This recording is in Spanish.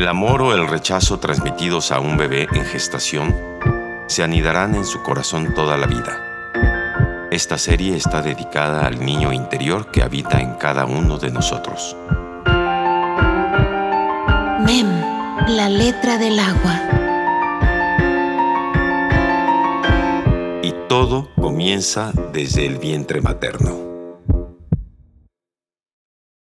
El amor o el rechazo transmitidos a un bebé en gestación se anidarán en su corazón toda la vida. Esta serie está dedicada al niño interior que habita en cada uno de nosotros. Mem, la letra del agua. Y todo comienza desde el vientre materno.